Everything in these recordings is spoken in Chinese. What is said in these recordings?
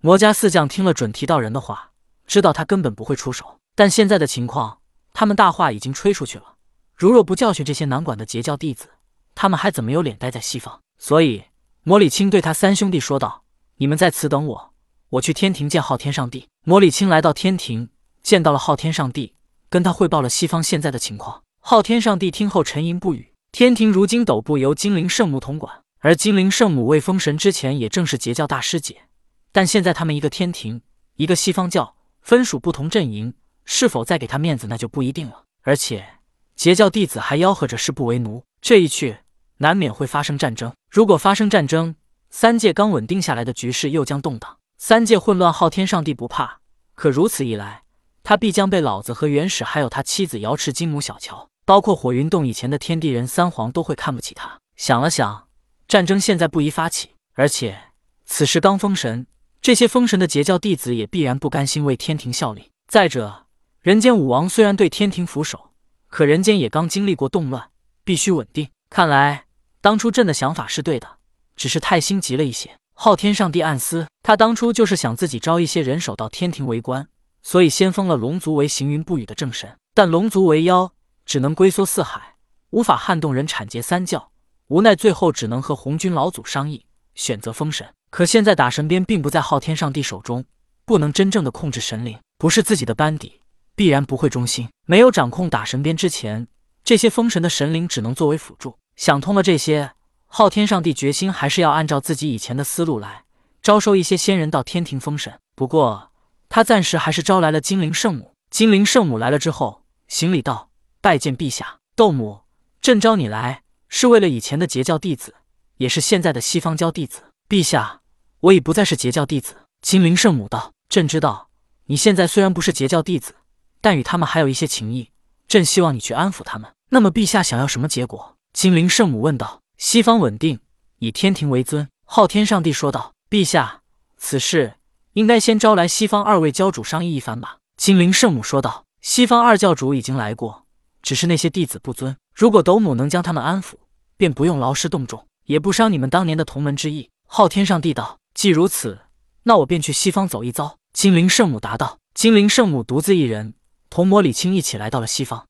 魔家四将听了准提道人的话，知道他根本不会出手。但现在的情况，他们大话已经吹出去了。如若不教训这些难管的截教弟子，他们还怎么有脸待在西方？所以，魔礼青对他三兄弟说道：“你们在此等我，我去天庭见昊天上帝。”魔礼青来到天庭，见到了昊天上帝，跟他汇报了西方现在的情况。昊天上帝听后沉吟不语。天庭如今斗部由精灵圣母统管，而精灵圣母为封神之前也正是截教大师姐。但现在他们一个天庭，一个西方教，分属不同阵营，是否再给他面子那就不一定了。而且截教弟子还吆喝着誓不为奴，这一去难免会发生战争。如果发生战争，三界刚稳定下来的局势又将动荡。三界混乱，昊天上帝不怕，可如此一来，他必将被老子和元始还有他妻子瑶池金母小乔。包括火云洞以前的天地人三皇都会看不起他。想了想，战争现在不宜发起，而且此时刚封神，这些封神的截教弟子也必然不甘心为天庭效力。再者，人间武王虽然对天庭俯首，可人间也刚经历过动乱，必须稳定。看来当初朕的想法是对的，只是太心急了一些。昊天上帝暗思，他当初就是想自己招一些人手到天庭为官，所以先封了龙族为行云布雨的正神，但龙族为妖。只能龟缩四海，无法撼动人产劫三教，无奈最后只能和红军老祖商议，选择封神。可现在打神鞭并不在昊天上帝手中，不能真正的控制神灵，不是自己的班底，必然不会忠心。没有掌控打神鞭之前，这些封神的神灵只能作为辅助。想通了这些，昊天上帝决心还是要按照自己以前的思路来，招收一些仙人到天庭封神。不过他暂时还是招来了精灵圣母。精灵圣母来了之后，行礼道。拜见陛下，窦母，朕招你来是为了以前的截教弟子，也是现在的西方教弟子。陛下，我已不再是截教弟子。金灵圣母道：“朕知道你现在虽然不是截教弟子，但与他们还有一些情谊。朕希望你去安抚他们。那么，陛下想要什么结果？”金灵圣母问道。“西方稳定，以天庭为尊。”昊天上帝说道。“陛下，此事应该先招来西方二位教主商议一番吧。”金灵圣母说道。“西方二教主已经来过。”只是那些弟子不尊，如果斗母能将他们安抚，便不用劳师动众，也不伤你们当年的同门之意。昊天上帝道：“既如此，那我便去西方走一遭。”金灵圣母答道：“金灵圣母独自一人，同魔礼青一起来到了西方。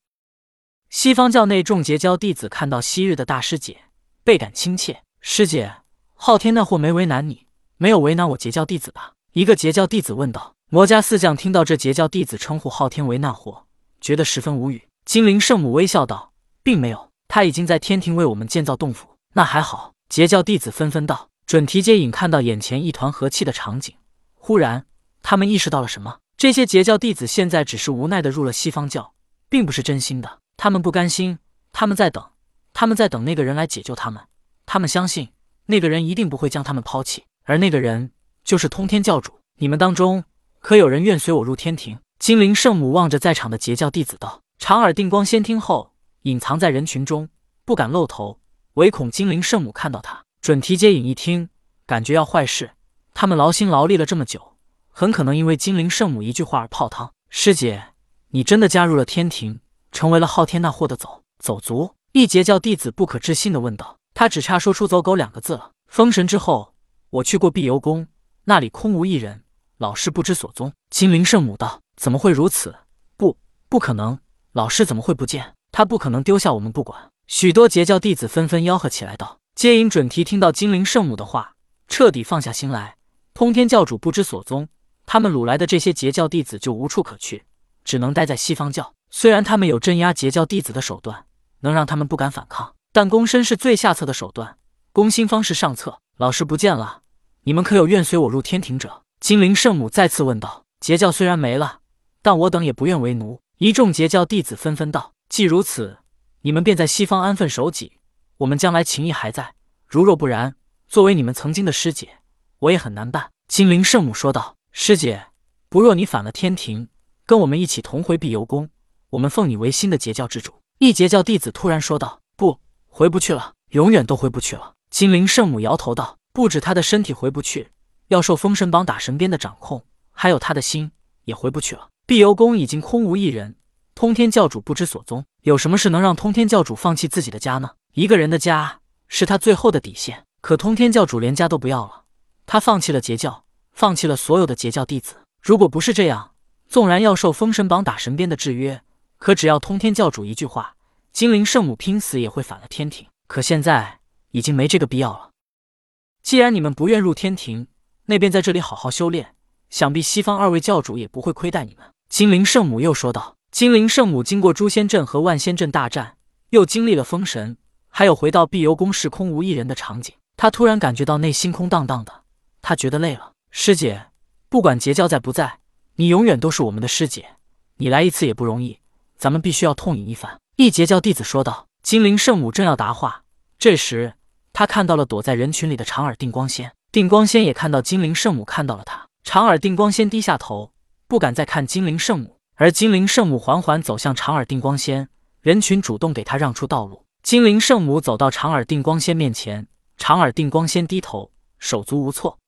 西方教内众结交弟子看到昔日的大师姐，倍感亲切。师姐，昊天那货没为难你，没有为难我结教弟子吧？”一个结教弟子问道。魔家四将听到这结教弟子称呼昊天为那货，觉得十分无语。精灵圣母微笑道：“并没有，他已经在天庭为我们建造洞府。那还好。”截教弟子纷纷道。准提接引看到眼前一团和气的场景，忽然他们意识到了什么。这些截教弟子现在只是无奈的入了西方教，并不是真心的。他们不甘心，他们在等，他们在等那个人来解救他们。他们相信那个人一定不会将他们抛弃，而那个人就是通天教主。你们当中可有人愿随我入天庭？精灵圣母望着在场的截教弟子道。长耳定光仙听后，隐藏在人群中，不敢露头，唯恐精灵圣母看到他。准提接引一听，感觉要坏事。他们劳心劳力了这么久，很可能因为金灵圣母一句话而泡汤。师姐，你真的加入了天庭，成为了昊天那货的走走卒？一截教弟子不可置信的问道。他只差说出“走狗”两个字了。封神之后，我去过碧游宫，那里空无一人，老师不知所踪。金灵圣母道：“怎么会如此？不，不可能。”老师怎么会不见？他不可能丢下我们不管。许多截教弟子纷纷吆喝起来，道：“接引准提听到精灵圣母的话，彻底放下心来。通天教主不知所踪，他们掳来的这些截教弟子就无处可去，只能待在西方教。虽然他们有镇压截教弟子的手段，能让他们不敢反抗，但躬身是最下策的手段，攻心方是上策。老师不见了，你们可有愿随我入天庭者？”精灵圣母再次问道：“截教虽然没了，但我等也不愿为奴。”一众截教弟子纷纷道：“既如此，你们便在西方安分守己。我们将来情谊还在。如若不然，作为你们曾经的师姐，我也很难办。”金灵圣母说道：“师姐，不若你反了天庭，跟我们一起同回碧游宫，我们奉你为新的截教之主。”一截教弟子突然说道：“不，回不去了，永远都回不去了。”金灵圣母摇头道：“不止他的身体回不去，要受封神榜打神鞭的掌控，还有他的心也回不去了。”碧游宫已经空无一人，通天教主不知所踪。有什么事能让通天教主放弃自己的家呢？一个人的家是他最后的底线。可通天教主连家都不要了，他放弃了截教，放弃了所有的截教弟子。如果不是这样，纵然要受封神榜打神鞭的制约，可只要通天教主一句话，精灵圣母拼死也会反了天庭。可现在已经没这个必要了。既然你们不愿入天庭，那便在这里好好修炼。想必西方二位教主也不会亏待你们。”精灵圣母又说道。精灵圣母经过诛仙阵和万仙阵大战，又经历了封神，还有回到碧游宫时空无一人的场景，她突然感觉到内心空荡荡的。她觉得累了。师姐，不管截教在不在，你永远都是我们的师姐。你来一次也不容易，咱们必须要痛饮一番。一截教弟子说道。精灵圣母正要答话，这时他看到了躲在人群里的长耳定光仙。定光仙也看到精灵圣母看到了他。长耳定光仙低下头，不敢再看精灵圣母。而精灵圣母缓缓走向长耳定光仙，人群主动给他让出道路。精灵圣母走到长耳定光仙面前，长耳定光仙低头，手足无措。